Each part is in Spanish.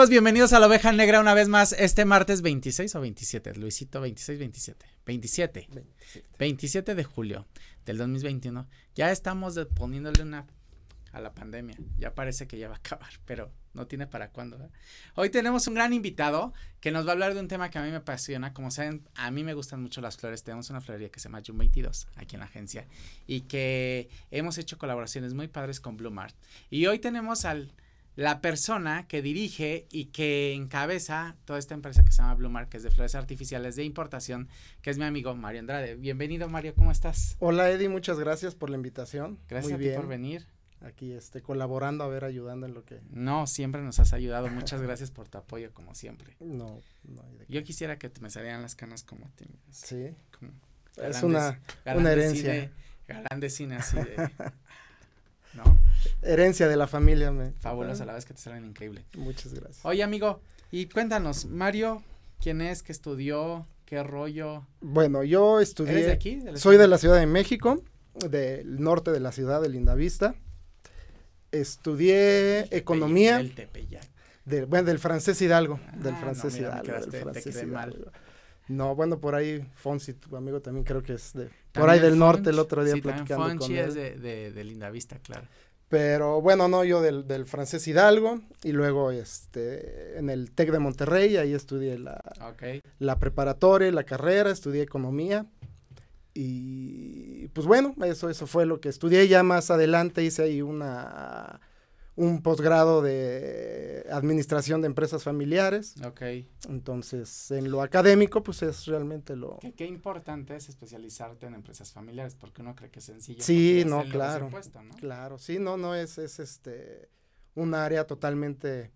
Amigos, bienvenidos a la oveja negra una vez más este martes 26 o 27, Luisito 26, 27, 27, 27, de julio del 2021. Ya estamos poniéndole una a la pandemia, ya parece que ya va a acabar, pero no tiene para cuándo. Hoy tenemos un gran invitado que nos va a hablar de un tema que a mí me apasiona. Como saben, a mí me gustan mucho las flores. Tenemos una florería que se llama June 22 aquí en la agencia y que hemos hecho colaboraciones muy padres con Blue Mart. Y hoy tenemos al la persona que dirige y que encabeza toda esta empresa que se llama Blue que es de flores artificiales de importación, que es mi amigo Mario Andrade. Bienvenido, Mario, ¿cómo estás? Hola, Eddie, muchas gracias por la invitación. Gracias Muy a ti por venir. Aquí este, colaborando, a ver, ayudando en lo que... No, siempre nos has ayudado. Muchas gracias por tu apoyo, como siempre. No, no hay de Yo quisiera que te me salieran las canas como ti. Sí. es una, una herencia. De cine, así de... ¿no? Herencia de la familia. Me, Fabulosa, la vez que te salen increíble. Muchas gracias. Oye, amigo, y cuéntanos, Mario, ¿quién es? ¿Qué estudió? ¿Qué rollo? Bueno, yo estudié. ¿Eres de aquí? soy de la Ciudad de México, del norte de la ciudad de Lindavista. Estudié economía. Del Tepeyac. bueno, del francés Hidalgo. Ah, del francés Hidalgo. del francés Hidalgo. No, bueno, por ahí Fonsi, tu amigo también creo que es de por ahí del norte el otro día sí, platicando Fonsi es de, de, de, Linda Vista, claro. Pero bueno, no, yo del, del, francés Hidalgo y luego este en el TEC de Monterrey, ahí estudié la, la preparatoria, la carrera, estudié economía. Y pues bueno, eso, eso fue lo que estudié. Ya más adelante hice ahí una un posgrado de administración de empresas familiares. Ok. Entonces, en lo académico, pues es realmente lo... Qué, importante es especializarte en empresas familiares, porque uno cree que es sencillo. Sí, no, claro. Claro, sí, no, no, es, es este, un área totalmente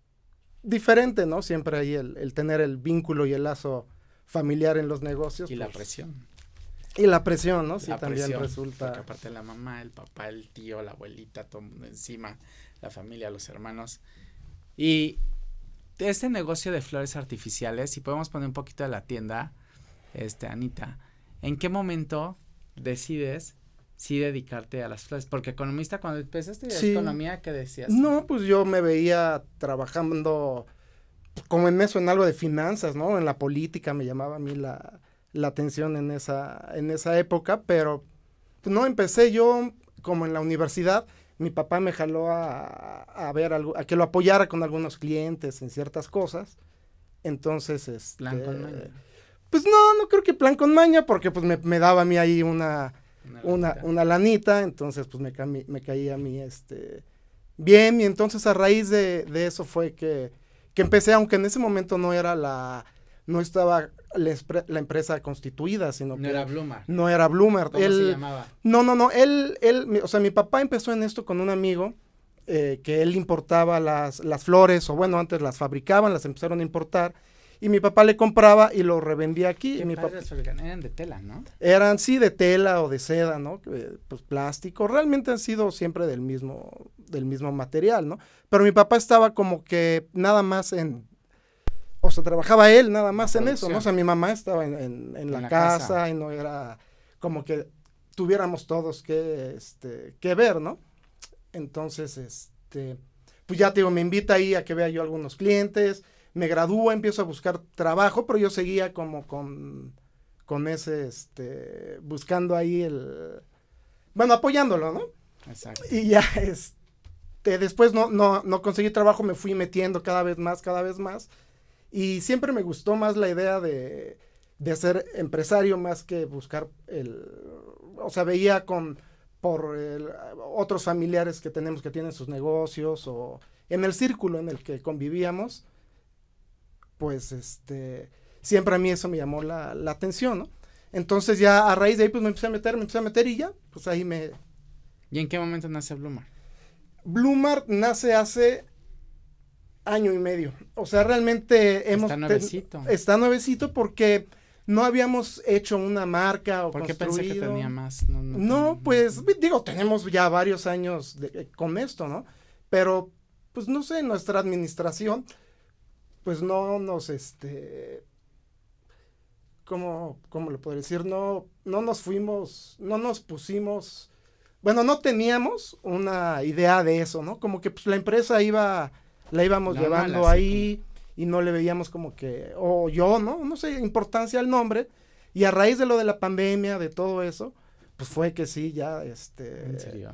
diferente, ¿no? Siempre hay el, tener el vínculo y el lazo familiar en los negocios. Y la pues, presión. Y la presión, ¿no? Sí, también resulta. Porque aparte la mamá, el papá, el tío, la abuelita, todo encima la familia, los hermanos. Y este negocio de flores artificiales, si podemos poner un poquito de la tienda, este, Anita, ¿en qué momento decides sí dedicarte a las flores? Porque economista, cuando empezaste sí. economía, ¿qué decías? No, pues yo me veía trabajando como en eso, en algo de finanzas, ¿no? En la política me llamaba a mí la, la atención en esa, en esa época, pero no empecé yo como en la universidad mi papá me jaló a, ver algo, a que lo apoyara con algunos clientes en ciertas cosas. Entonces, este, plan con maña. Pues no, no creo que plan con maña, porque pues me, daba a mí ahí una, una, una, lanita, entonces pues me, me caía a mí este bien, y entonces a raíz de, de eso fue que, que empecé, aunque en ese momento no era la, no estaba la, empresa constituida, sino no que... Era Bloomer. No era Bloomer. ¿Cómo se llamaba? No, no, no, él, él, o sea, mi papá empezó en esto con un amigo eh, que él importaba las, las flores, o bueno, antes las fabricaban, las empezaron a importar, y mi papá le compraba y lo revendía aquí. y mi papá, eran de tela, ¿no? Eran, sí, de tela o de seda, ¿no? pues plástico, realmente han sido siempre del mismo, del mismo material, ¿no? Pero mi papá estaba como que nada más en o sea, trabajaba él nada más en eso, ¿no? O sea, mi mamá estaba en, la, casa, y no era como que tuviéramos todos que, este, que ver, ¿no? Entonces, este, pues ya te digo, me invita ahí a que vea yo algunos clientes, me gradúo, empiezo a buscar trabajo, pero yo seguía como con, con ese, este, buscando ahí el, bueno, apoyándolo, ¿no? Exacto. Y ya, este, después no, no, no conseguí trabajo, me fui metiendo cada vez más, cada vez más, y siempre me gustó más la idea de, de ser empresario más que buscar el... O sea, veía con por otros familiares que tenemos que tienen sus negocios o en el círculo en el que convivíamos, pues este, siempre a mí eso me llamó la, la, atención, ¿no? Entonces ya a raíz de ahí pues me empecé a meter, me empecé a meter y ya, pues ahí me... ¿Y en qué momento nace Blumar? Blumar nace hace año y medio. O sea, realmente hemos... Está nuevecito. Está nuevecito porque no habíamos hecho una marca o ¿Por qué pensé que tenía más? No, pues digo, tenemos ya varios años eh, con esto, ¿no? Pero, pues no sé, nuestra administración, pues no nos, este, ¿cómo, cómo le puedo decir? No, no nos fuimos, no nos pusimos, bueno, no teníamos una idea de eso, ¿no? Como que pues la empresa iba La íbamos llevando ahí y no le veíamos como que, o yo, ¿no? No sé, importancia al nombre. Y a raíz de lo de la pandemia, de todo eso, pues fue que sí, ya, este... ¿En serio?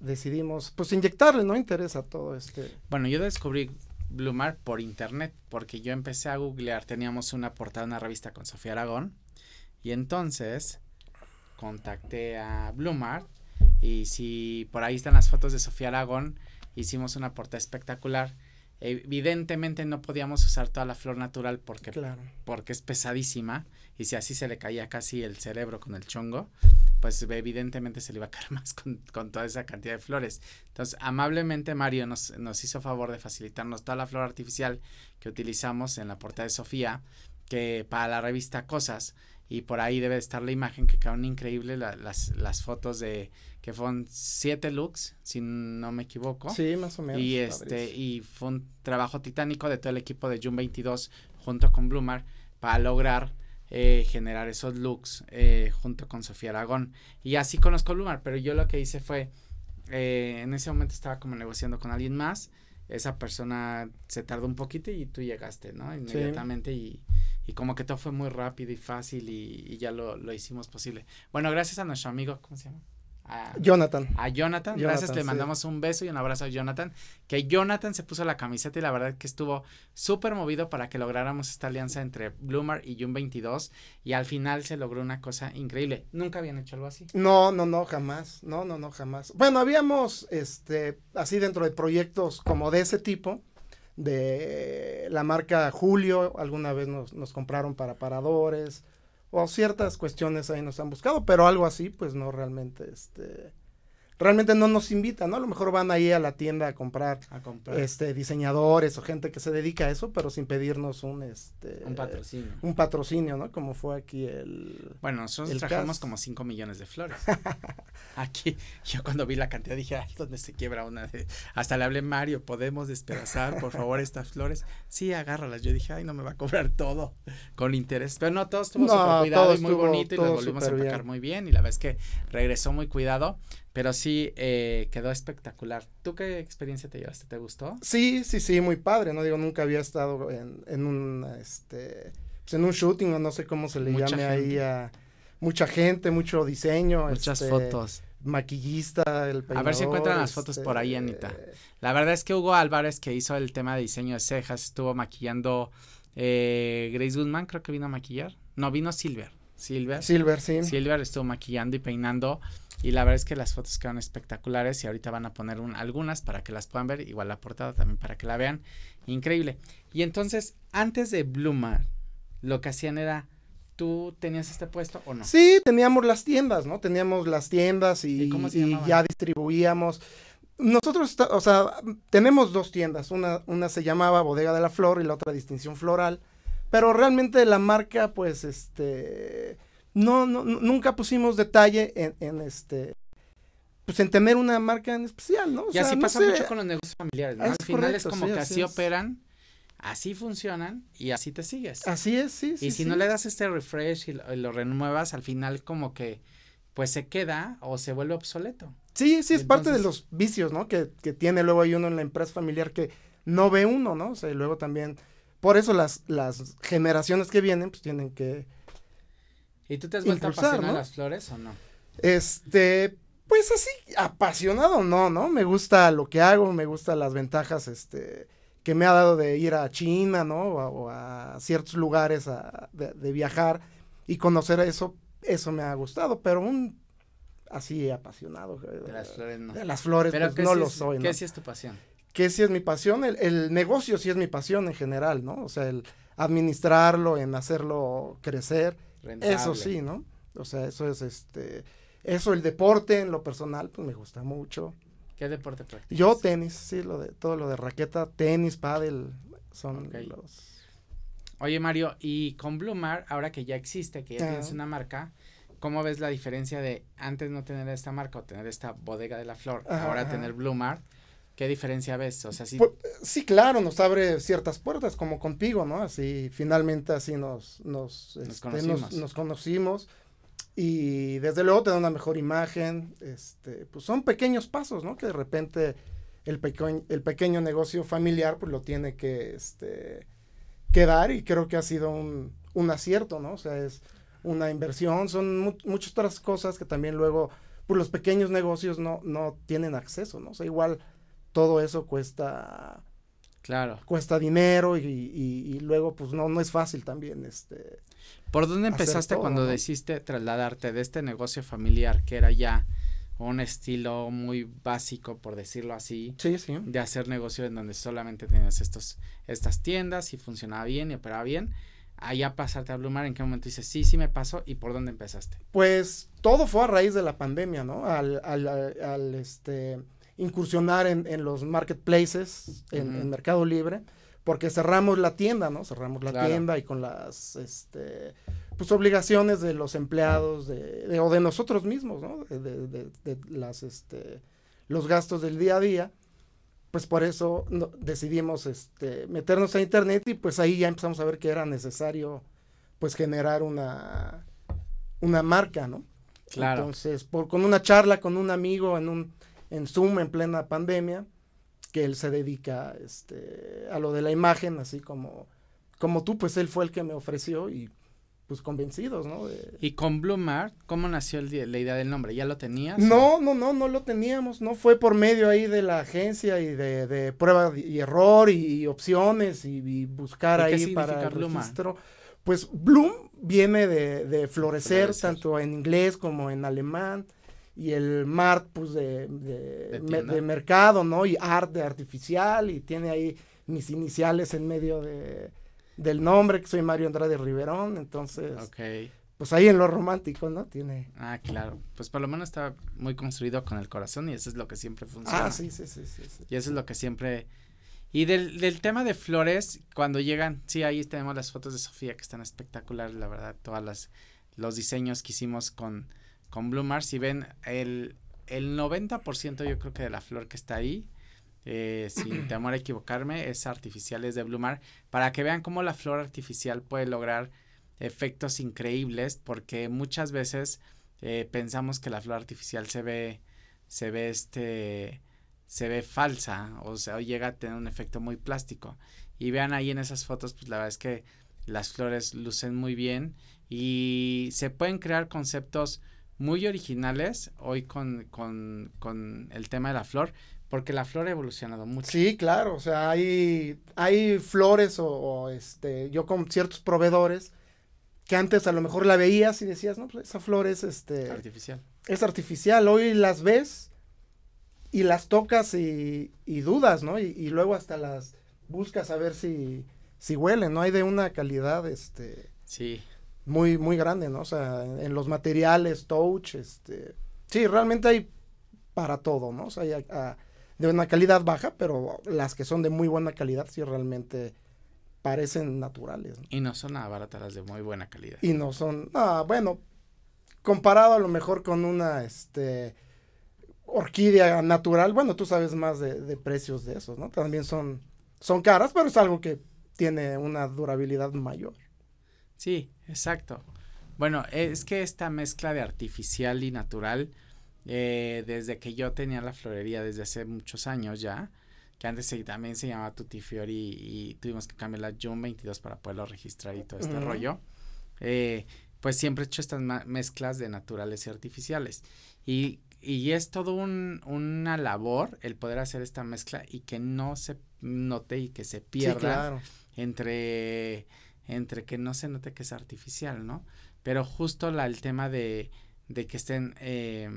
decidimos, pues inyectarle, ¿no? Interés a todo este... Bueno, yo descubrí Blumar por internet, porque yo empecé a googlear, teníamos una portada, una revista con Sofía Aragón, y entonces contacté a Blumar, y si por ahí están las fotos de Sofía Aragón, hicimos una portada espectacular, Evidentemente no podíamos usar toda la flor natural porque, porque es pesadísima y si así se le caía casi el cerebro con el chongo, pues evidentemente se le iba a caer más con, toda esa cantidad de flores. Entonces, amablemente Mario nos, nos hizo favor de facilitarnos toda la flor artificial que utilizamos en la portada de Sofía, que para la revista Cosas, y por ahí debe estar la imagen que quedaron increíble las, las fotos de que fueron siete looks, si no me equivoco. Sí, más o menos. Y este, y fue un trabajo titánico de todo el equipo de June 22 junto con Blumar para lograr eh, generar esos looks eh, junto con Sofía Aragón. Y así conozco Blumar, pero yo lo que hice fue, eh, en ese momento estaba como negociando con alguien más, esa persona se tardó un poquito y tú llegaste, ¿no? Inmediatamente y, y, como que todo fue muy rápido y fácil y, y ya lo, lo hicimos posible. Bueno, gracias a nuestro amigo, ¿cómo se llama? a Jonathan. A Jonathan. Gracias, le mandamos un beso y un abrazo a Jonathan. Que Jonathan se puso la camiseta y la verdad que estuvo súper movido para que lográramos esta alianza entre Bloomer y June 22 y al final se logró una cosa increíble. Nunca habían hecho algo así. No, no, no, jamás. No, no, no, jamás. Bueno, habíamos, este, así dentro de proyectos como de ese tipo de la marca Julio, alguna vez nos, nos compraron para paradores, o ciertas cuestiones ahí nos han buscado, pero algo así, pues no realmente, este, realmente no nos invitan, ¿no? A lo mejor van ahí a la tienda a comprar, a comprar. este diseñadores o gente que se dedica a eso, pero sin pedirnos un este un patrocinio. Un patrocinio, ¿no? Como fue aquí el Bueno, nosotros trajimos como 5 millones de flores. aquí yo cuando vi la cantidad dije, "Ay, ¿dónde se quiebra una de hasta le hablé Mario, ¿podemos despedazar, por favor, estas flores?" Sí, agárralas. Yo dije, "Ay, no me va a cobrar todo con interés." Pero no, todo estuvo súper cuidado y muy bonito y lo volvimos a empacar muy bien y la verdad es que regresó muy cuidado. Pero sí eh, quedó espectacular. ¿Tú qué experiencia te llevaste? ¿Te gustó? Sí, sí, sí, muy padre, ¿no? Digo, nunca había estado en, en un, este, pues en un shooting o no sé cómo se le llame ahí a mucha gente, mucho diseño. Muchas este, fotos. Maquillista, el A ver si encuentran las fotos por ahí, Anita. Este La verdad es que Hugo Álvarez, que hizo el tema de diseño de cejas, estuvo maquillando eh, Grace Goodman, creo que vino a maquillar. No, vino Silver. Silver. Silver, sí. Silver estuvo maquillando y peinando y la verdad es que las fotos quedan espectaculares y ahorita van a poner algunas para que las puedan ver, igual la portada también para que la vean. Increíble. Y entonces, antes de Blumar, lo que hacían era ¿Tú tenías este puesto o no? Sí, teníamos las tiendas, ¿no? Teníamos las tiendas y, ya distribuíamos. Nosotros, o sea, tenemos dos tiendas. Una, una se llamaba Bodega de la Flor y la otra Distinción Floral. Pero realmente la marca, pues, este, no, no, nunca pusimos detalle en, en, este, pues en tener una marca en especial, ¿no? y así pasa mucho con los negocios familiares, ¿no? Al final es como que así, operan, así funcionan y así te sigues. Así es, sí. Y si no le das este refresh y lo, renuevas, al final como que pues se queda o se vuelve obsoleto. Sí, sí, es parte de los vicios, ¿no? Que, que tiene luego hay uno en la empresa familiar que no ve uno, ¿no? O sea, y luego también, por eso las, las generaciones que vienen, pues tienen que ¿Y tú te has vuelto apasionado a las flores o no? Este, pues así, apasionado no, ¿no? Me gusta lo que hago, me gustan las ventajas, este, que me ha dado de ir a China, ¿no? O a, ciertos lugares de, viajar y conocer eso, eso me ha gustado, pero un así apasionado. Eh, de las flores no. De las flores, pues, no lo soy, ¿Qué sí es tu pasión? ¿Qué sí es mi pasión? El, el negocio sí es mi pasión en general, ¿no? O sea, el administrarlo, en hacerlo crecer eso sí, ¿no? O sea, eso es este, eso el deporte en lo personal, pues me gusta mucho. ¿Qué deporte practicas? Yo tenis, sí, lo de, todo lo de raqueta, tenis, pádel, son los... Oye Mario, y con Blumar, ahora que ya existe, que ya tienes una marca, ¿cómo ves la diferencia de antes no tener esta marca o tener esta bodega de la flor, ahora tener Blumar? ¿Qué diferencia ves? O sea, sí. Pues, sí, claro, nos abre ciertas puertas, como contigo, ¿no? Así, finalmente así nos, nos, nos, este, conocimos. Y desde luego te da una mejor imagen. Este, pues son pequeños pasos, ¿no? Que de repente el, pequeño, el pequeño negocio familiar pues lo tiene que, este, que dar y creo que ha sido un, un acierto, ¿no? O sea, es una inversión, son muchas otras cosas que también luego pues los pequeños negocios no, no tienen acceso, ¿no? O sea, igual todo eso cuesta Claro. Cuesta dinero y, y, luego pues no, no es fácil también este. ¿Por dónde empezaste cuando decidiste trasladarte de este negocio familiar que era ya un estilo muy básico, por decirlo así, sí, sí. de hacer negocio en donde solamente tenías estos, estas tiendas y funcionaba bien y operaba bien, allá pasarte a Blumar, ¿en qué momento dices, sí, sí me pasó y por dónde empezaste? Pues todo fue a raíz de la pandemia, ¿no? Al, al, al este, incursionar en, en los marketplaces, en, Mercado Libre, porque cerramos la tienda, ¿no? Cerramos la tienda y con las, este, pues obligaciones de los empleados, de, o de nosotros mismos, ¿no? De, de, las, este, los gastos del día a día, pues por eso decidimos, este, meternos a internet y pues ahí ya empezamos a ver que era necesario, pues generar una, una marca, ¿no? Claro. Entonces, por, con una charla con un amigo en un en Zoom en plena pandemia, que él se dedica este, a lo de la imagen, así como, como tú, pues él fue el que me ofreció y pues convencidos, ¿no? y con Blumart, ¿cómo nació la idea del nombre? ¿Ya lo tenías? No, no, no, no lo teníamos, no fue por medio ahí de la agencia y de, de prueba y error y, opciones y, buscar ahí para el registro. Pues Bloom viene de, de florecer, tanto en inglés como en alemán y el Mart, pues, de, de, mercado, ¿no? Y arte artificial, y tiene ahí mis iniciales en medio de, del nombre, que soy Mario Andrade Riverón, entonces, pues ahí en lo romántico, ¿no? Tiene. Ah, claro, pues por lo menos está muy construido con el corazón y eso es lo que siempre funciona. Ah, sí, sí, sí, sí. Y eso es lo que siempre... Y del, del tema de flores, cuando llegan, sí, ahí tenemos las fotos de Sofía que están espectaculares, la verdad, todas las, los diseños que hicimos con con Blue Mars, si ven el, el 90% yo creo que de la flor que está ahí, eh, sin temor a equivocarme, es artificial, es de Blue para que vean cómo la flor artificial puede lograr efectos increíbles, porque muchas veces eh, pensamos que la flor artificial se ve, se ve este, se ve falsa, o sea, llega a tener un efecto muy plástico. Y vean ahí en esas fotos, pues la verdad es que las flores lucen muy bien y se pueden crear conceptos muy originales hoy con, con, con el tema de la flor, porque la flor ha evolucionado mucho. Sí, claro, o sea, hay, hay flores o, este, yo con ciertos proveedores que antes a lo mejor la veías y decías, no, pues esa flor es este... Artificial. Es artificial, hoy las ves y las tocas y, y dudas, ¿no? Y, y, luego hasta las buscas a ver si, si huelen, ¿no? Hay de una calidad, este... Sí muy, muy grande, ¿no? O sea, en, los materiales, touch, este, sí, realmente hay para todo, ¿no? O sea, hay de una calidad baja, pero las que son de muy buena calidad sí realmente parecen naturales. Y no son nada baratas las de muy buena calidad. Y no son, ah, bueno, comparado a lo mejor con una, este, orquídea natural, bueno, tú sabes más de, de precios de esos, ¿no? También son, son caras, pero es algo que tiene una durabilidad mayor. Sí, exacto. Bueno, es que esta mezcla de artificial y natural, eh, desde que yo tenía la florería desde hace muchos años ya, que antes también se llamaba Tutti Fiori y, tuvimos que cambiar la June 22 para poderlo registrar y todo este rollo, eh, pues siempre he hecho estas mezclas de naturales y artificiales. Y, y es todo un, una labor el poder hacer esta mezcla y que no se note y que se pierda entre entre que no se note que es artificial, ¿no? Pero justo la, el tema de, de que estén, eh,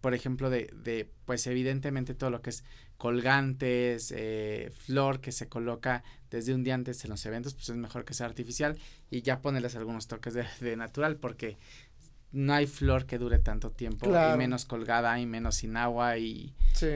por ejemplo, de, de, pues evidentemente todo lo que es colgantes, eh, flor que se coloca desde un día antes en los eventos, pues es mejor que sea artificial y ya ponerles algunos toques de, de natural porque no hay flor que dure tanto tiempo y menos colgada y menos sin agua y,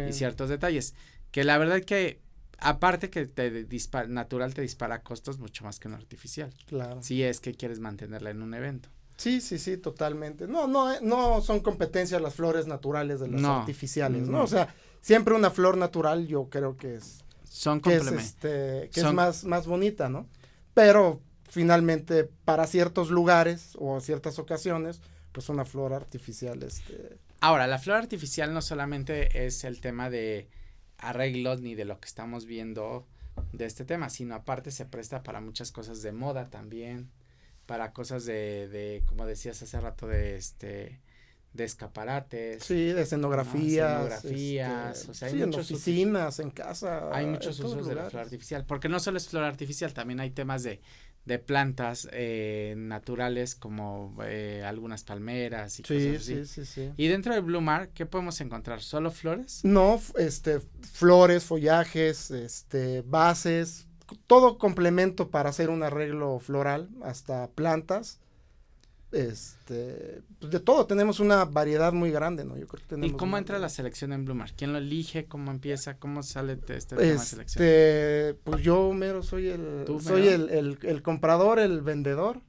y ciertos detalles. Que la verdad que aparte que te dispara, natural te dispara costos mucho más que un artificial. Claro. Si es que quieres mantenerla en un evento. Sí, sí, sí, totalmente. No, no, eh, no son competencias las flores naturales de las artificiales, ¿no? O sea, siempre una flor natural yo creo que es son que es, este, que es más más bonita, ¿no? Pero finalmente para ciertos lugares o ciertas ocasiones, pues una flor artificial este Ahora, la flor artificial no solamente es el tema de arreglos ni de lo que estamos viendo de este tema, sino aparte se presta para muchas cosas de moda también, para cosas de, de como decías hace rato, de este de escaparates. Sí, de escenografías. escenografías, este, o sea, hay sí, en oficinas, en casa. Hay muchos usos de la flor artificial, porque no solo es flor artificial, también hay temas de, de plantas eh, naturales como eh, algunas palmeras y Sí, cosas así. sí, sí, sí. Y dentro del Blue Mar, ¿qué podemos encontrar? ¿Solo flores? No, este, flores, follajes, este, bases, todo complemento para hacer un arreglo floral, hasta plantas. Este, pues de todo, tenemos una variedad muy grande, ¿no? Yo creo que tenemos. ¿Y cómo entra la selección en Blue Mar? ¿Quién lo elige? ¿Cómo empieza? ¿Cómo sale de este tema de selección? Este, pues yo mero soy el, ¿Tú, soy el, el, el comprador, el vendedor.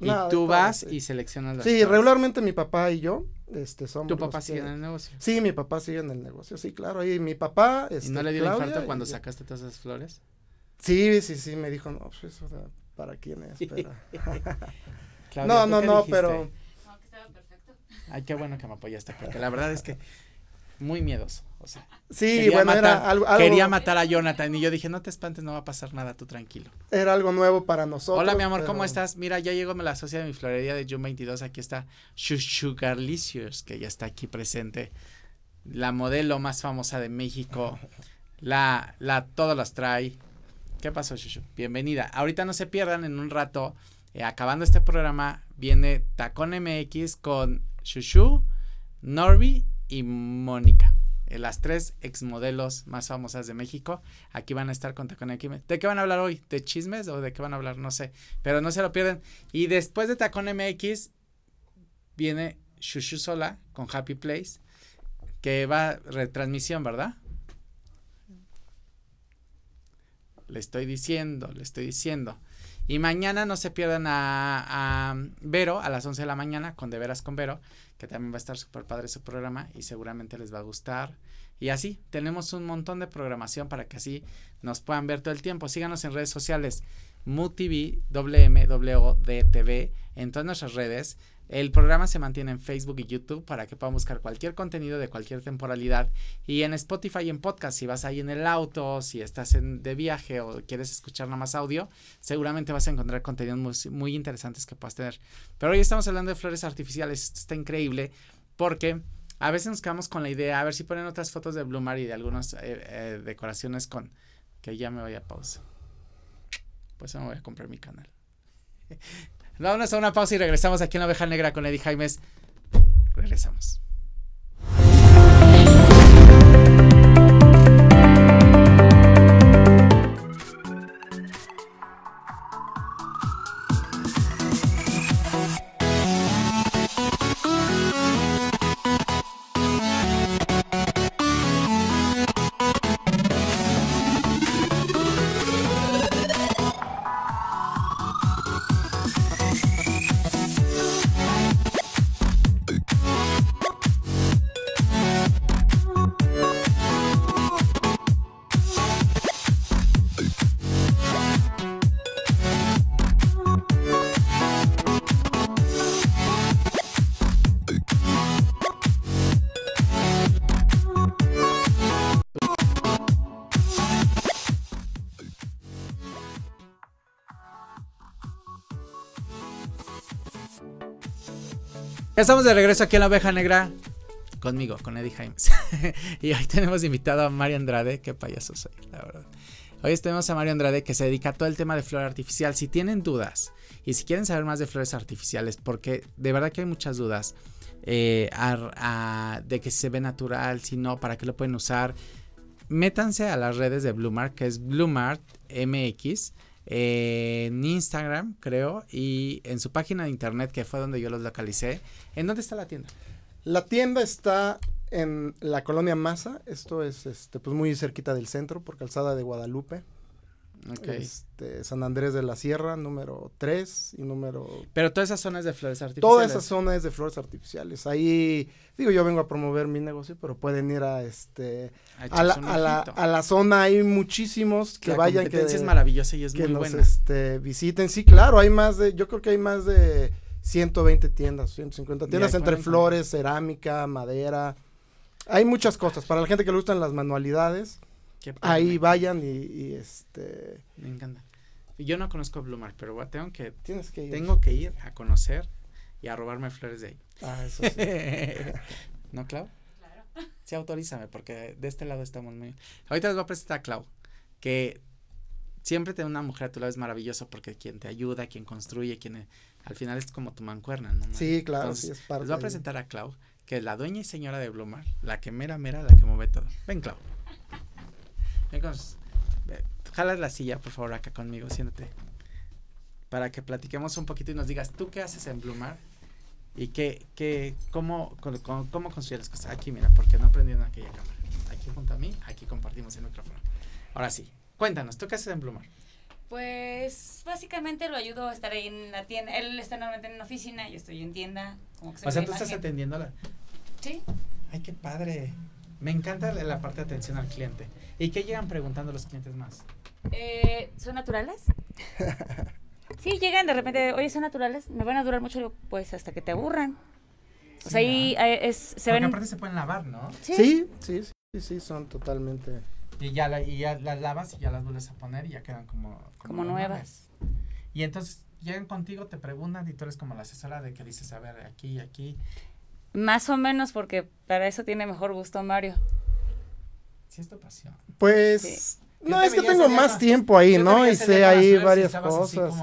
Y Nada tú vas y seleccionas las Sí, flores. regularmente mi papá y yo, este, somos. ¿Tu papá que- sigue en el negocio? Sí, mi papá sigue en el negocio, sí, claro. Y mi papá, ¿Y este, no le dio Claudia, infarto cuando y- sacaste todas esas flores? Sí, sí, sí, me dijo, no, pues eso para quién es, pero... Claudia, no, ¿tú no, no, dijiste? pero No, que estaba perfecto. Ay, qué bueno que me apoyaste, porque la verdad es que muy miedoso, o sea. sí, quería bueno, matar, era algo, algo- Quería matar a Jonathan y yo dije, no te espantes, no va a pasar nada, tú tranquilo. era algo nuevo para nosotros. Hola, mi amor, ¿cómo estás? Mira, ya llegó la socia de mi florería de June 22, aquí está Sugarlicious, que ya está aquí presente, la modelo más famosa de México, la, la, todas las trae. ¿Qué pasó, Shushu? Bienvenida. Ahorita no se pierdan, en un rato, eh, acabando este programa, viene Tacón MX con Shushu, Norby y Mónica. eh, las tres exmodelos más famosas de México. Aquí van a estar con Tacón MX. ¿De qué van a hablar hoy? ¿De chismes o de qué van a hablar? No sé. Pero no se lo pierden. Y después de Tacón MX viene Shushu Sola con Happy Place. Que va retransmisión, ¿verdad? Le estoy diciendo, le estoy diciendo. Y mañana no se pierdan a, a Vero a las 11 de la mañana con De Veras con Vero, que también va a estar súper padre su programa y seguramente les va a gustar. Y así, tenemos un montón de programación para que así nos puedan ver todo el tiempo. Síganos en redes sociales, MUTV, WMWDTV, en todas nuestras redes. El programa se mantiene en Facebook y YouTube para que puedan buscar cualquier contenido de cualquier temporalidad. Y en Spotify y en podcast, si vas ahí en el auto, si estás en, de viaje o quieres escuchar nada más audio, seguramente vas a encontrar contenidos muy, interesantes que puedas tener. Pero hoy estamos hablando de flores artificiales. Esto está increíble porque a veces nos quedamos con la idea, a ver si ponen otras fotos de Blumar y de algunas eh, eh, decoraciones con que ya me voy a pausa. Pues me voy a comprar mi canal. Vámonos a una pausa y regresamos aquí en la oveja negra con Eddie Jaimes. Regresamos. Estamos de regreso aquí en la oveja negra conmigo, con Eddie Jaimes. y hoy tenemos invitado a Mario Andrade, qué payaso soy, la verdad. Hoy tenemos a Mario Andrade que se dedica a todo el tema de flor artificial. Si tienen dudas y si quieren saber más de flores artificiales, porque de verdad que hay muchas dudas eh, de que se ve natural, si no, para qué lo pueden usar, métanse a las redes de Blumart, que es Blumart MX, en Instagram, creo, y en su página de internet, que fue donde yo los localicé. ¿En dónde está la tienda? La tienda está en la colonia Maza, esto es este, pues muy cerquita del centro, por calzada de Guadalupe. Este, San Andrés de la Sierra, número 3 y número... Pero todas esas zonas de flores artificiales. Toda esa zona es de flores artificiales. Ahí, digo, yo vengo a promover mi negocio, pero pueden ir a este... A A la, a la, a la zona hay muchísimos que la vayan, que, es maravillosa y es que muy nos buena. este, visiten. Sí, claro, hay más de, yo creo que hay más de 120 tiendas, 150 tiendas entre flores, cerámica, madera. Hay muchas cosas. Para la gente que le gustan las manualidades, ahí vayan y, este... Me encanta. Yo no conozco Blumar, pero tengo que, Tienes que ir. tengo que ir a conocer y a robarme flores de ahí. Ah, eso sí. ¿No, Clau? Sí, autorízame, porque de este lado estamos muy... Ahorita les voy a presentar a Clau, que siempre tener una mujer a tu lado es maravilloso porque quien te ayuda, quien construye, quien al final es como tu mancuerna, ¿no? Sí, claro, sí es parte. Les voy a presentar a Clau, que es la dueña y señora de Blumar, la que mera mera, la que mueve todo. Ven, Clau. Ven con, jala la silla, por favor, acá conmigo, siéntate. Para que platiquemos un poquito y nos digas, ¿tú qué haces en Blumar? y qué, qué, cómo, cómo, cómo construir las cosas. Aquí, mira, porque no aprendí en aquella cámara. Aquí junto a mí, aquí compartimos el micrófono. Ahora sí, cuéntanos, ¿tú qué haces en Blumar? Pues básicamente lo ayudo a estar ahí en la tienda. Él está normalmente en la oficina, yo estoy en tienda. Como que o sea, tú estás atendiendo la... Sí. Ay, qué padre. Me encanta la parte de atención al cliente. ¿Y qué llegan preguntando los clientes más? Eh, ¿Son naturales? Sí, llegan de repente, oye, son naturales, me van a durar mucho, pues hasta que te aburran. o sea, ahí es, se Porque aparte se pueden lavar, ¿no? Sí, sí, sí, sí, son totalmente... Y ya, la, y ya las lavas y ya las vuelves a poner y ya quedan como... Como, nuevas. Y entonces llegan contigo, te preguntan y tú eres como la asesora de que dices, a ver, aquí, y aquí. Más o menos porque para eso tiene mejor gusto Mario. Sí, es tu pasión. Pues no, es que tengo más tiempo ahí, ¿no? Y sé ahí varias cosas.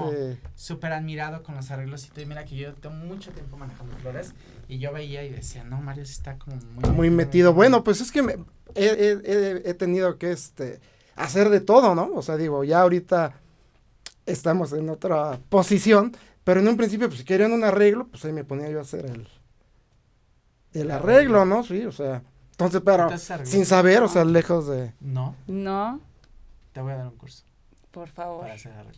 Súper admirado con los arreglos y todo. Y mira que yo tengo mucho tiempo manejando flores y yo veía y decía, no, Mario sí está como muy... Muy metido. Bueno, pues es que me, he, tenido que este, hacer de todo, ¿no? O sea, digo, ya ahorita estamos en otra posición, pero en un principio, pues si querían un arreglo, pues ahí me ponía yo a hacer el, el arreglo, ¿no? Sí, o sea... Entonces, pero sin saber, o sea, lejos de... No. No. Te voy a dar un curso. Por favor.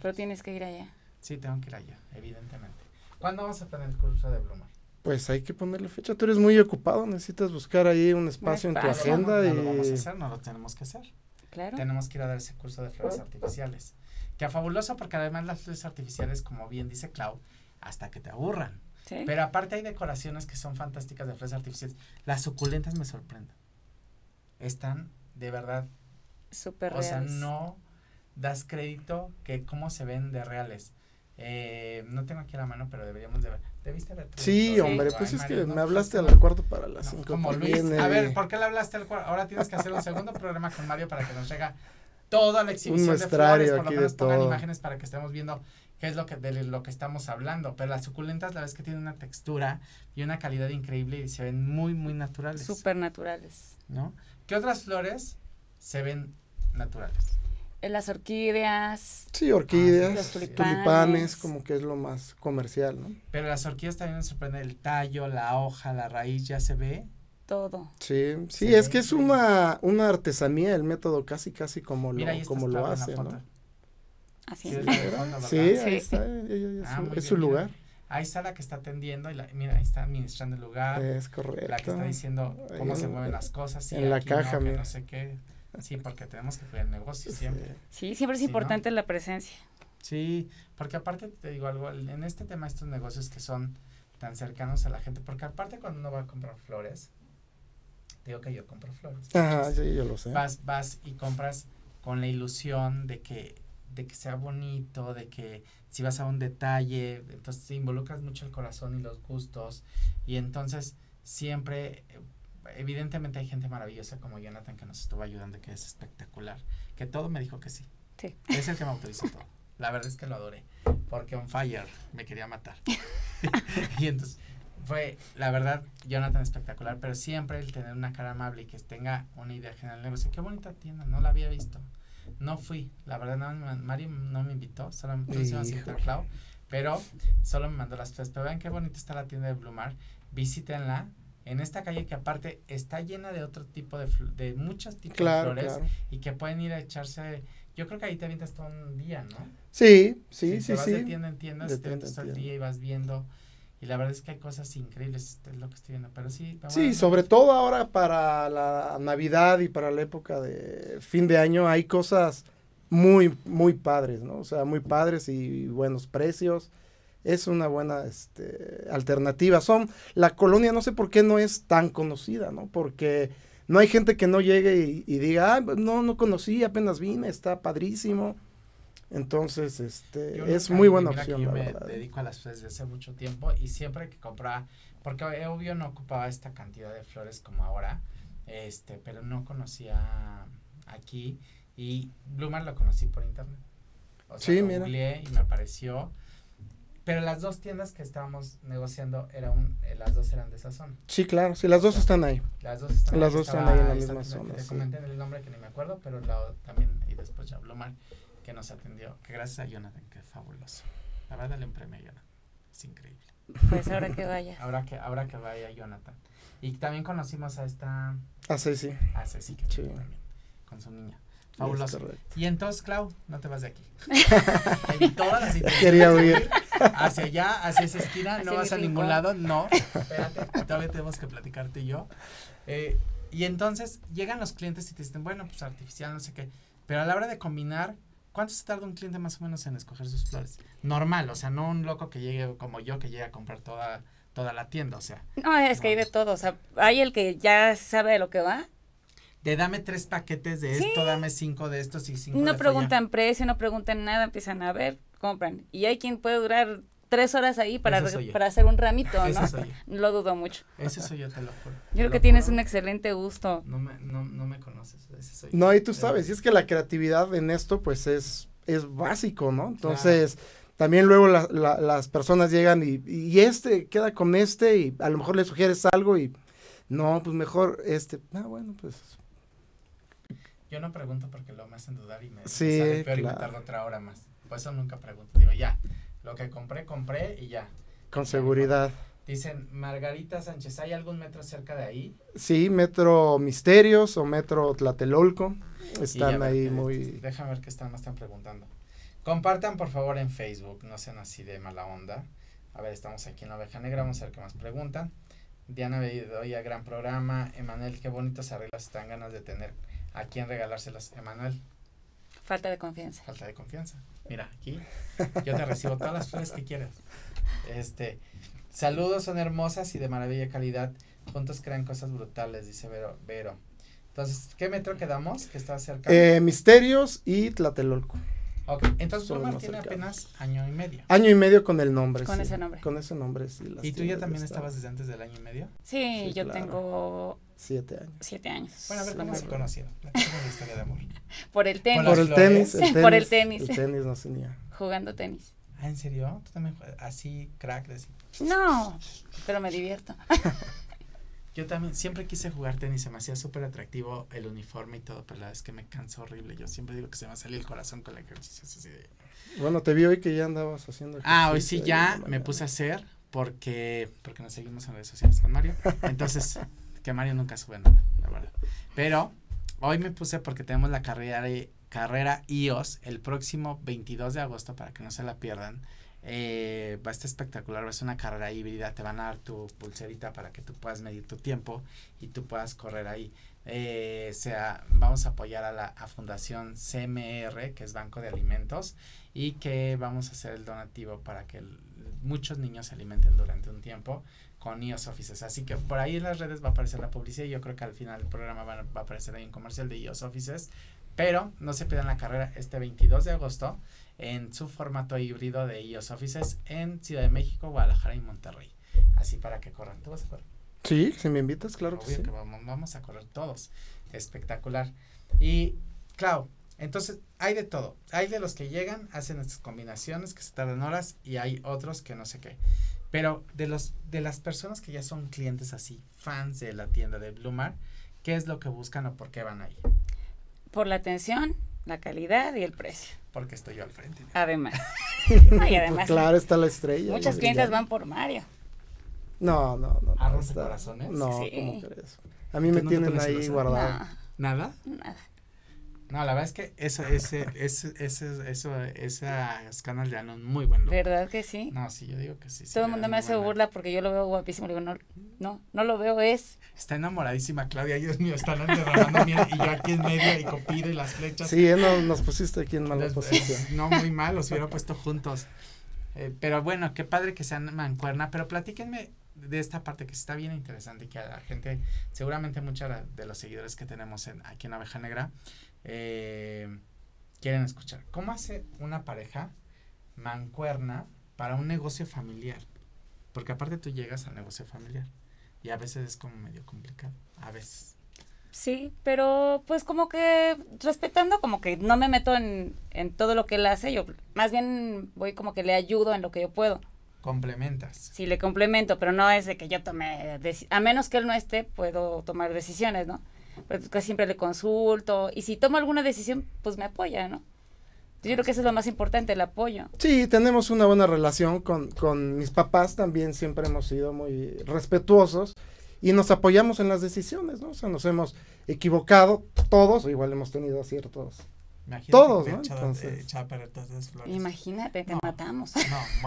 Pero tienes que ir allá. Sí, tengo que ir allá, evidentemente. ¿Cuándo vas a tener el curso de Blumar? Pues hay que ponerle fecha. Tú eres muy ocupado, necesitas buscar ahí un espacio, en tu agenda. No, y... no lo vamos a hacer, no lo tenemos que hacer. Claro. Tenemos que ir a dar ese curso de flores artificiales. Que fabuloso porque además las flores artificiales, como bien dice Clau, hasta que te aburran. ¿Sí? Pero aparte hay decoraciones que son fantásticas de flores artificiales. Las suculentas me sorprenden. Están de verdad Súper O sea, no das crédito que cómo se ven de reales. Eh, no tengo aquí la mano, pero deberíamos de ver. ¿Debiste ver? Sí, hombre, pues es que me hablaste al cuarto para las 5. como Luis. A ver, ¿por qué le hablaste al cuarto? Ahora tienes que hacer un segundo programa con Mario para que nos llegue toda la exhibición de flores, por lo menos pongan imágenes para que estemos viendo qué es lo que de lo que estamos hablando. Pero las suculentas, la vez que tienen una textura y una calidad increíble y se ven muy, muy naturales. Súper naturales. ¿No? ¿Qué otras flores se ven naturales. Las orquídeas. Sí, orquídeas, ah, los tulipanes. como que es lo más comercial, ¿no? Pero las orquídeas también me sorprende el tallo, la hoja, la raíz, ya se ve. Todo. Sí, sí, es que es una, una artesanía el método casi, casi como lo, como lo hace, ¿no? Así es. Sí, ahí está, ah, es su lugar. Ahí está la que está atendiendo y la, mira, ahí está administrando el lugar. Es correcto. La que está diciendo cómo se mueven las cosas. en la caja, mira. no sé qué. Sí, porque tenemos que cuidar el negocio siempre. Sí, siempre es importante la presencia. Sí, porque aparte te digo algo, en este tema estos negocios que son tan cercanos a la gente, porque aparte cuando uno va a comprar flores, digo que yo compro flores. Ajá, sí, yo lo sé. Vas, vas y compras con la ilusión de que, de que sea bonito, de que si vas a un detalle, entonces te involucras mucho el corazón y los gustos, y entonces siempre evidentemente hay gente maravillosa como Jonathan que nos estuvo ayudando, que es espectacular, que todo me dijo que sí. Sí. Es el que me autorizó todo. La verdad es que lo adoré, porque on fire me quería matar. y entonces fue, la verdad, Jonathan espectacular, pero siempre el tener una cara amable y que tenga una idea general del negocio. Qué bonita tienda, no la había visto. No fui, la verdad, no, Mari no me invitó, solo me a pero solo me mandó las tres. Pero vean qué bonita está la tienda de Blumar, visítenla en esta calle que aparte está llena de otro tipo de, de muchos tipos de flores y que pueden ir a echarse, yo creo que ahí te avientas todo un día, ¿no? Sí, sí, sí, te vas sí. de tienda en tienda, te avientas todo el día y vas viendo y la verdad es que hay cosas increíbles, es lo que estoy viendo, pero sí. Sí, sobre todo ahora para la Navidad y para la época de fin de año hay cosas muy, muy padres, ¿no? O sea, muy padres y buenos precios es una buena este, alternativa. Son, la colonia no sé por qué no es tan conocida, ¿no? Porque no hay gente que no llegue y, y diga, ah, no, no conocí, apenas vine, está padrísimo. Entonces, este, es muy buena opción, Yo la me verdad. dedico a las flores desde hace mucho tiempo y siempre que compraba, porque obvio no ocupaba esta cantidad de flores como ahora, este, pero no conocía aquí y Blumar lo conocí por internet. O sea, Sí, lo mira. y me apareció. Pero las dos tiendas que estábamos negociando era un, eh, las dos eran de esa zona. Sí, claro, sí, las dos están ahí. Las dos están, Las ahí, dos están ahí en la misma zona, Te sí. comenté el nombre que ni me acuerdo, pero la, o- también, y después ya Blumar, que nos atendió. Que gracias a Jonathan, que fabuloso. La verdad, dale un premio a Jonathan. Es increíble. Pues ahora que vaya. Ahora que, ahora que vaya Jonathan. Y también conocimos a esta, Ah, sí, sí. a Ceci, que Sí. también, con su niña. Fabuloso. Y entonces, Clau, no te vas de aquí. En todas las Quería huir. ir Hacia allá, hacia esa esquina, Hacia no vas a ningún lado, no. Espérate, todavía tenemos que platicarte y yo. Eh, y entonces llegan los clientes y te dicen, bueno, pues artificial, no sé qué. Pero a la hora de combinar, ¿cuánto se tarda un cliente más o menos en escoger sus flores? Normal, o sea, no un loco que llegue como yo, que llegue a comprar toda, toda la tienda, o sea. No, es que hay de todo. O sea, hay el que ya sabe de lo que va. De dame tres paquetes de Sí. esto, dame cinco de estos y cinco de No preguntan precio, no preguntan nada, empiezan a ver, compran. Y hay quien puede durar tres horas ahí para, Ese para hacer un ramito, Ese ¿no? soy yo. No lo dudo mucho. Ese soy yo, te lo juro. Yo creo que tienes un excelente gusto. No me, no, no me conoces, ese soy yo. No, y tú sabes, y es que la creatividad en esto, pues es, es básico, ¿no? Entonces, también luego la- la- las personas llegan y, y este queda con este y a lo mejor le sugieres algo y no, pues mejor este. Ah, bueno, pues Yo no pregunto porque lo me hacen dudar y me, me Sí, sale peor y me claro. tardo otra hora más. Por eso nunca pregunto. Digo, ya, lo que compré, compré y ya. con seguridad. Dicen, Margarita Sánchez, ¿hay algún metro cerca de ahí? Sí, Metro Misterios o Metro Tlatelolco están ahí muy... Déjame ver qué están, me están preguntando. Compartan por favor en Facebook, no sean así de mala onda. A ver, estamos aquí en la oveja negra, vamos a ver qué más preguntan. Diana Bedoya, gran programa. Emanuel, qué bonitos arreglos están ganas de tener. ¿A quién regalárselos? Emanuel, Falta de confianza. falta de confianza. Mira, aquí yo te recibo todas las flores que quieras. Este, saludos, son hermosas y de maravilla calidad. Juntos crean cosas brutales, dice Vero. Vero. Entonces, ¿qué metro quedamos? Que está cerca. Eh, Misterios y Tlatelolco. ok, entonces más tiene cercanos. apenas año y medio. Año y medio con el nombre. Con sí. ese nombre. Con ese nombre, sí. las ¿Y tú ya también estabas desde antes del año y medio? Sí, Sí, yo claro. tengo Siete años. siete años. Bueno, a ver, ¿cómo se conocieron? La historia de amor. Por el tenis. Por el tenis, el tenis. Por el tenis. El tenis nos unía. Jugando tenis. Ah, ¿en serio? ¿Tú también juegas así, crack? así? No, pero me divierto. Yo también siempre quise jugar tenis, se me hacía súper atractivo el uniforme y todo, pero la verdad es que me cansa horrible. Yo siempre digo que se me salió el corazón con el ejercicio. así de- Bueno, te vi hoy que ya andabas haciendo Ah, hoy sí ejercicio ya me puse a hacer porque porque nos seguimos en redes sociales con Mario. Entonces, que Mario nunca sube nada, la verdad. Pero hoy me puse porque tenemos la carrera carrera iOS el próximo 22 de agosto para que no se la pierdan. Eh, va a estar espectacular, va a ser una carrera híbrida, te van a dar tu pulserita para que tú puedas medir tu tiempo y tú puedas correr ahí. Eh, sea, vamos a apoyar a la a Fundación CMR, que es Banco de Alimentos, y que vamos a hacer el donativo para que muchos niños se alimenten durante un tiempo con iOS Offices. Así que por ahí en las redes va a aparecer la publicidad y yo creo que al final del programa va, va a aparecer ahí un comercial de iOS Offices. Pero no se pierdan la carrera este 22 de agosto en su formato híbrido de iOS Offices en Ciudad de México, Guadalajara y Monterrey. Así para que corran. ¿Tú vas a correr? Sí, si me invitas, claro que sí. que vamos, vamos a correr todos. Espectacular. Y, claro, entonces hay de todo. Hay de los que llegan, hacen estas combinaciones que se tardan horas y hay otros que no sé qué. Pero de los de las personas que ya son clientes así, fans de la tienda de Blumar, ¿qué es lo que buscan o por qué van ahí? Por la atención, la calidad y el precio. Porque estoy yo al frente. Además. No, y además, Pues claro, está la estrella. muchas clientes van por Mario. No, no, no. no, ¿Arroz de está- corazones? No, Sí. ¿cómo crees? A mí me ¿Tú no te tienen ahí guardado. ¿Nada? No, nada. No, la verdad es que eso, ese, ese, ese, eso, esas canas le dan muy buen look. ¿Verdad que sí? No, sí, yo digo que sí. sí Todo el mundo me hace burla porque yo lo veo guapísimo. Le digo, no, no, no lo veo, es. Está enamoradísima Claudia, Dios mío, están derramando miel y yo aquí en medio y Copido y las flechas. Sí, no, nos pusiste aquí en mala posición. no, muy mal, los hubiera puesto juntos. Eh, pero bueno, qué padre que sean mancuerna, pero platíquenme de esta parte que está bien interesante y que la gente, seguramente muchos de los seguidores que tenemos en, aquí en Abeja Negra, eh, quieren escuchar. ¿Cómo hace una pareja mancuerna para un negocio familiar? Porque aparte tú llegas al negocio familiar y a veces es como medio complicado, a veces. Sí, pero pues como que respetando, como que no me meto en, en todo lo que él hace, yo más bien voy como que le ayudo en lo que yo puedo. Complementas. Sí, le complemento, pero no es de que yo tome, a menos que él no esté, puedo tomar decisiones, ¿no? Pero casi siempre le consulto y si tomo alguna decisión, pues me apoya, ¿no? Yo creo que eso es lo más importante, el apoyo. Sí, tenemos una buena relación con, con mis papás, también siempre hemos sido muy respetuosos y nos apoyamos en las decisiones, ¿no? O sea, nos hemos equivocado todos, o igual hemos tenido aciertos. Imagínate todos, ¿no? Entonces, Imagínate, te matamos.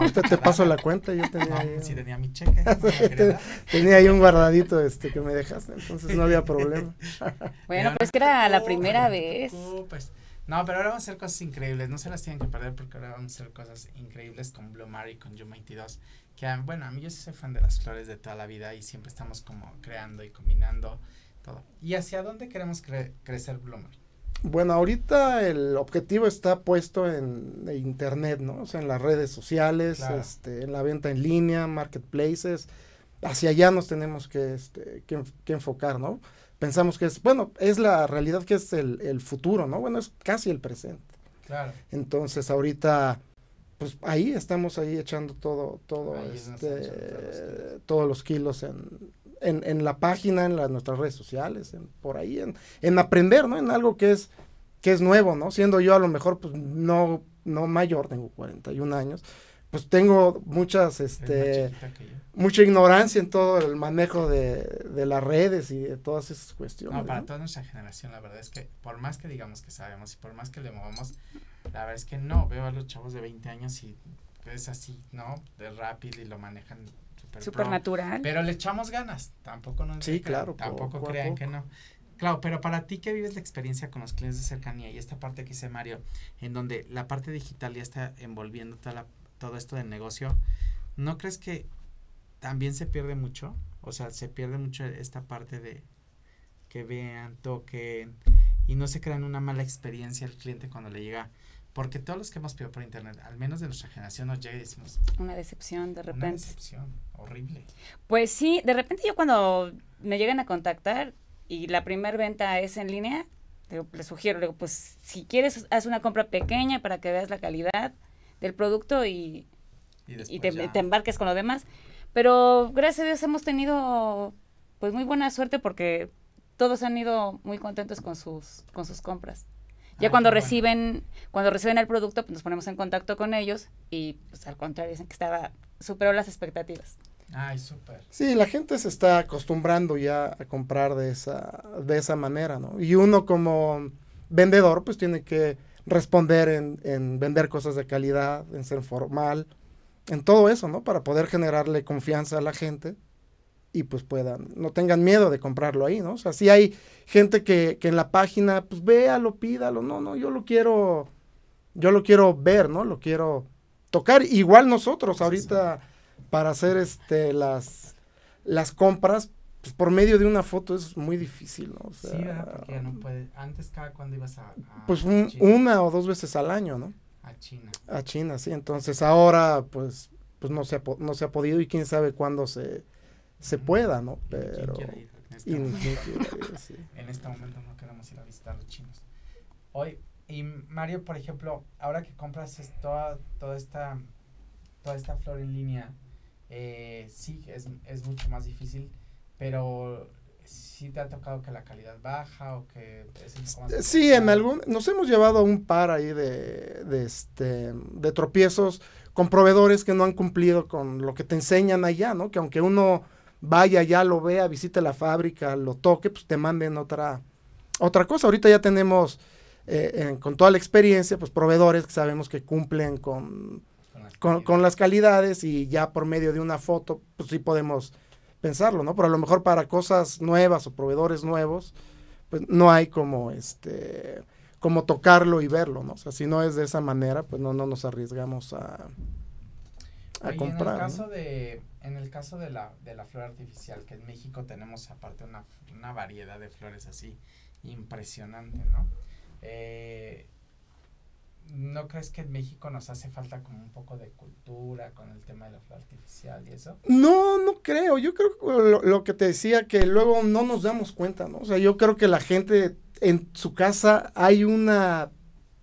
No, te, te paso la cuenta, yo tenía no, ahí. Sí, tenía mi cheque. tenía ahí un guardadito este que me dejaste, entonces no había problema. bueno, pues que era la primera vez. Pues, no, pero ahora vamos a hacer cosas increíbles, no se las tienen que perder porque ahora vamos a hacer cosas increíbles con Blue Mary, con June 22 que bueno, a mí yo sí soy fan de las flores de toda la vida y siempre estamos como creando y combinando todo. ¿Y hacia dónde queremos crecer Bloomer? Bueno, ahorita el objetivo está puesto en internet, ¿no? O sea, en las redes sociales, este, en la venta en línea, marketplaces. Hacia allá nos tenemos que, este, que, enfocar, ¿no? Pensamos que es, bueno, es la realidad que es el, el futuro, ¿no? Bueno, es casi el presente. Claro. Entonces, ahorita pues ahí estamos ahí echando todo, todo, este, todos los kilos en, en, en, la página, en las nuestras redes sociales, en, por ahí, en, en aprender, ¿no? En algo que es, que es nuevo, ¿no? Siendo yo a lo mejor, pues, no, no mayor, tengo 41 años, pues tengo muchas, este, mucha ignorancia en todo el manejo de, de, las redes y de todas esas cuestiones. No, para toda nuestra generación, la verdad es que por más que digamos que sabemos y por más que le movamos, la verdad es que no, veo a los chavos de 20 años y es así, ¿no? De rápido y lo manejan súper natural. Pero le echamos ganas, tampoco nos Sí, claro. Tampoco crean que no. Claro, pero para ti que vives la experiencia con los clientes de cercanía y esta parte que hice Mario, en donde la parte digital ya está envolviendo toda todo esto del negocio, ¿no crees que también se pierde mucho? O sea, se pierde mucho esta parte de que vean, toquen y no se crean una mala experiencia al cliente cuando le llega porque todos los que hemos pedido por internet, al menos de nuestra generación, nos llega y decimos... Una decepción de repente. Una decepción, horrible. Pues sí, de repente yo cuando me llegan a contactar y la primera venta es en línea, digo, les sugiero, digo, pues si quieres, haz una compra pequeña para que veas la calidad del producto y, y, te, te, embarques con lo demás. Pero gracias a Dios hemos tenido pues muy buena suerte porque todos han ido muy contentos con sus, con sus compras. Ya ah, cuando reciben, cuando reciben el producto, pues nos ponemos en contacto con ellos y pues al contrario dicen que estaba, superó las expectativas. Ay, súper. Sí, la gente se está acostumbrando ya a comprar de esa, de esa manera, ¿no? Y uno como vendedor, pues tiene que responder en, en vender cosas de calidad, en ser formal, en todo eso, ¿no? Para poder generarle confianza a la gente y pues puedan, no tengan miedo de comprarlo ahí, ¿no? O sea, si hay gente que, que en la página, pues véalo, pídalo, no, no, yo lo quiero, yo lo quiero ver, ¿no? Lo quiero tocar. Igual nosotros ahorita para hacer este las, las compras, pues por medio de una foto es muy difícil, ¿no? O sea, sí, porque ya no puede. Antes cada cuando ibas a, pues una o dos veces al año, ¿no? A China. A China, sí. Entonces ahora, pues, pues no se ha, no se ha podido y quién sabe cuándo se se pueda, ¿no? Pero... En este, en este momento no queremos ir a visitar los chinos. Hoy, y Mario, por ejemplo, ahora que compras toda, toda, esta, toda esta flor en línea, eh, sí, es, es mucho más difícil, pero sí te ha tocado que la calidad baja o que es sí en algún nos hemos llevado a un par ahí de, de este de tropiezos con proveedores que no han cumplido con lo que te enseñan allá no que aunque uno vaya, ya lo vea, visite la fábrica, lo toque, pues te manden otra, otra cosa. Ahorita ya tenemos, eh, con toda la experiencia, pues proveedores que sabemos que cumplen con, con, las calidades y ya por medio de una foto, pues sí podemos pensarlo, ¿no? Pero a lo mejor para cosas nuevas o proveedores nuevos, pues no hay como este como tocarlo y verlo, ¿no? O sea, si no es de esa manera, pues no, no nos arriesgamos a, a Oye, comprar. En el ¿no? caso de, en el caso de la, de la flor artificial, que en México tenemos aparte una, una variedad de flores así impresionante, ¿no? Eh, ¿No crees que en México nos hace falta como un poco de cultura con el tema de la flor artificial y eso? No, no creo. Yo creo que lo, lo que te decía, que luego no nos damos cuenta, ¿no? O sea, yo creo que la gente en su casa hay una,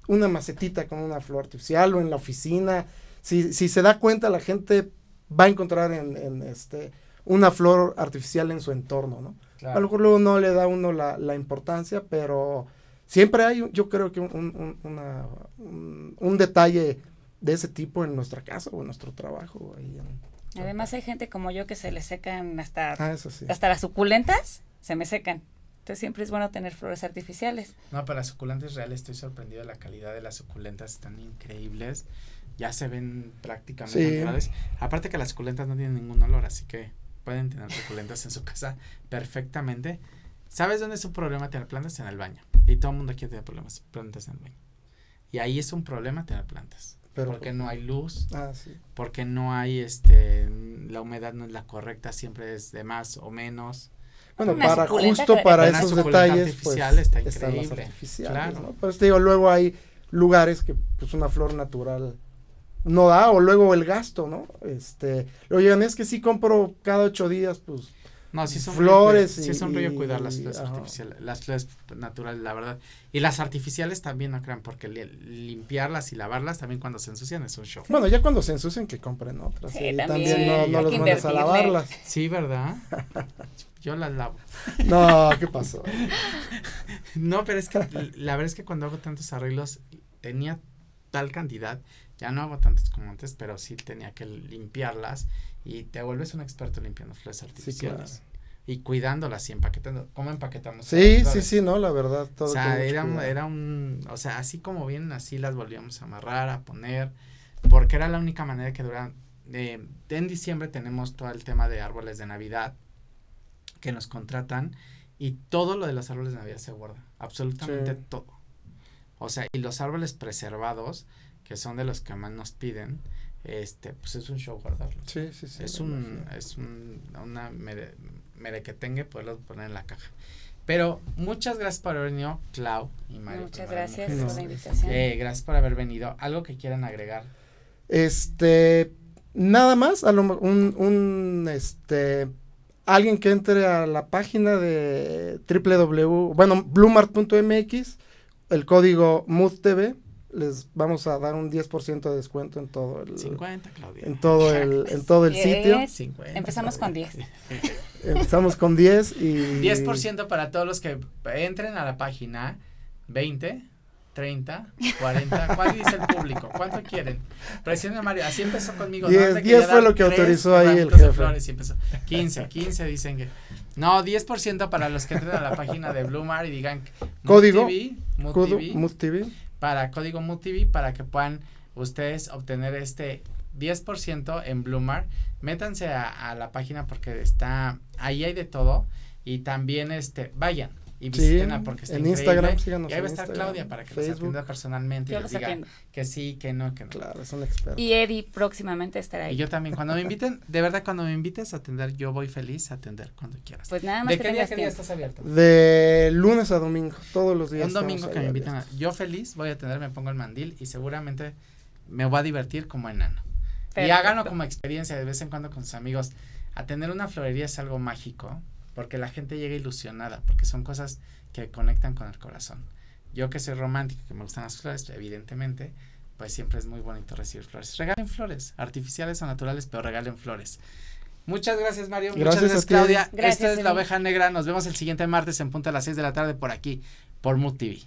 una macetita con una flor artificial o en la oficina. Si, si se da cuenta, la gente va a encontrar en, en este una flor artificial en su entorno, ¿no? A lo mejor luego no le da uno la, la importancia, pero siempre hay, yo creo que un, un- una- un- un detalle de ese tipo en nuestra casa o en nuestro trabajo. ahí en- Además hay gente como yo que se le secan hasta, ah, eso sí. hasta las suculentas, se me secan. Entonces siempre es bueno tener flores artificiales. No, para suculentas reales estoy sorprendido de la calidad de las suculentas, están increíbles. Ya se ven prácticamente Sí. naturales. Aparte que las suculentas no tienen ningún olor, así que pueden tener suculentas en su casa perfectamente. ¿Sabes dónde es un problema tener plantas? En el baño. Y todo el mundo quiere tener problemas, plantas en el baño. Y ahí es un problema tener plantas. Pero, porque no hay luz, Ah, sí. porque no hay, este, la humedad no es la correcta, siempre es de más o menos. Bueno, Una para justo para Una esos detalles, artificial pues, está están las increíble, artificiales, claro. ¿no? Pues te digo, luego hay lugares que pues una flor natural no da, o luego el gasto, ¿no? Este, lo llegan, es que sí compro cada ocho días, pues, No, sí son Flores Sí es un y- rollo cuidar las y- flores artificiales, las flores naturales, la verdad. Y las artificiales también, no crean, porque li- limpiarlas y lavarlas también cuando se ensucian es un show. bueno, ya cuando se ensucian que compren otras, Sí, y también, también, no, no los mandes a lavarlas. Sí, ¿verdad? Yo las lavo. No, ¿qué pasó? No, pero es que la verdad es que cuando hago tantos arreglos tenía tal cantidad, ya no hago tantos como antes, pero sí tenía que limpiarlas y te vuelves un experto limpiando flores artificiales y cuidándolas y empaquetando. ¿Cómo empaquetamos? Sí, sí, sí, no, la verdad, todo O sea, era un, cuidado. era un, o sea, así como vienen, así las volvíamos a amarrar, a poner, porque era la única manera que duraran. Eh, en diciembre tenemos todo el tema de árboles de Navidad que nos contratan y todo lo de los árboles de Navidad se guarda, absolutamente Sí. todo. O sea, y los árboles preservados, que son de los que más nos piden, este, pues es un show guardarlos. Sí, sí, sí. es un, imagino. es un, una mere, merequetengue poderlo poner en la caja. Pero muchas gracias por haber venido, Clau y Mario. Muchas gracias por la invitación. Eh, gracias por haber venido. Algo que quieran agregar. Este, nada más, a lo, un, un, este, alguien que entre a la página de www, bueno, blumart.mx, el código MUDTV, les vamos a dar un 10% de descuento en todo el, 50, Claudia. en todo el, en todo el sitio. Diez. 50. Empezamos con 10. Empezamos con 10 y 10% para todos los que entren a la página 20, 30, 40. ¿Cuál dice el público? ¿Cuánto quieren? Presiona Mario. Así empezó conmigo. 10, Antes de 10 ya fue lo que autorizó ahí el jefe. flores y empezó. 15, 15 dicen que. No, 10% para los que entren a la página de Blumar y digan Código, MUTV, Kudu- MUTV, MUDTV. Para código MUTV para que puedan ustedes obtener este 10% en Blumar. Métanse a, a la página porque está ahí hay de todo y también este vayan y Sí, porque está en increíble. Instagram, síganos y ahí va a estar Instagram, Claudia para que los Facebook. atienda personalmente Yo y les los diga atiendo. que sí, que no, que no. Claro, es un experto. Y Eddie próximamente estará Y ahí. yo también, cuando me inviten, de verdad, cuando me invites a atender, yo voy feliz a atender cuando quieras. Pues nada más ¿De que qué día, qué día estás abierto? De lunes a domingo, todos los días. Un domingo que me ahí invitan, a- yo feliz voy a atender, me pongo el mandil y seguramente me voy a divertir como enano. Y háganlo como experiencia de vez en cuando con sus amigos. Atender una florería es algo mágico porque la gente llega ilusionada, porque son cosas que conectan con el corazón. Yo que soy romántico, que me gustan las flores, evidentemente, pues siempre es muy bonito recibir flores. Regalen flores, artificiales o naturales, pero regalen flores. Muchas gracias, Mario. Muchas gracias, Claudia. Esta es La Oveja Negra. Nos vemos el siguiente martes en punto a las 6 de la tarde por aquí, por Mood TV.